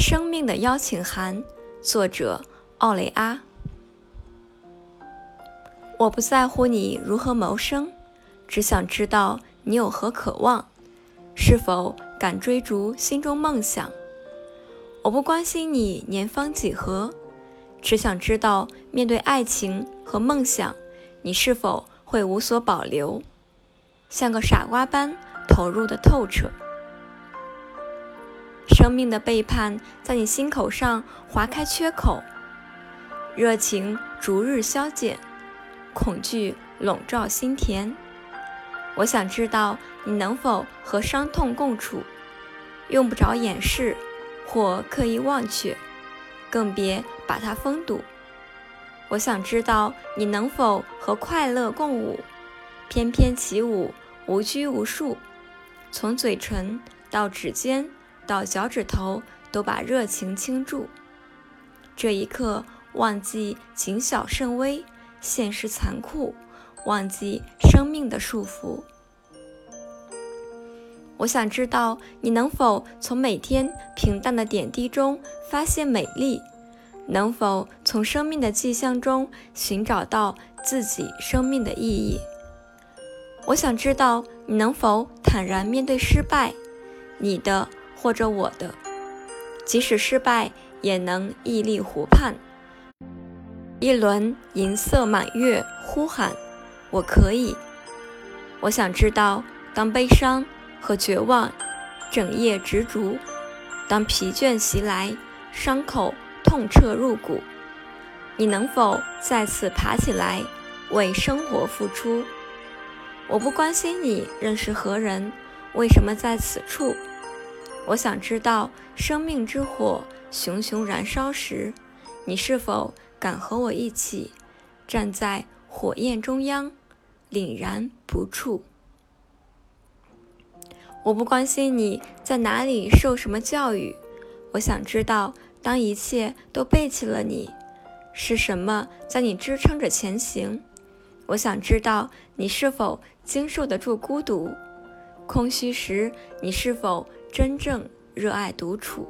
生命的邀请函，作者奥雷阿。我不在乎你如何谋生，只想知道你有何渴望，是否敢追逐心中梦想。我不关心你年方几何，只想知道面对爱情和梦想，你是否会无所保留，像个傻瓜般投入的透彻。生命的背叛在你心口上划开缺口，热情逐日消减，恐惧笼罩心田。我想知道你能否和伤痛共处，用不着掩饰或刻意忘却，更别把它封堵。我想知道你能否和快乐共舞，翩翩起舞，无拘无束，从嘴唇到指尖。到脚趾头都把热情倾注，这一刻忘记谨小慎微，现实残酷，忘记生命的束缚。我想知道你能否从每天平淡的点滴中发现美丽，能否从生命的迹象中寻找到自己生命的意义。我想知道你能否坦然面对失败，你的。或者我的，即使失败，也能屹立湖畔。一轮银色满月，呼喊：“我可以！”我想知道，当悲伤和绝望整夜执着，当疲倦袭来，伤口痛彻入骨，你能否再次爬起来，为生活付出？我不关心你认识何人，为什么在此处。我想知道，生命之火熊熊燃烧时，你是否敢和我一起站在火焰中央，凛然不触？我不关心你在哪里受什么教育，我想知道，当一切都背弃了你，是什么在你支撑着前行？我想知道，你是否经受得住孤独、空虚时，你是否？真正热爱独处。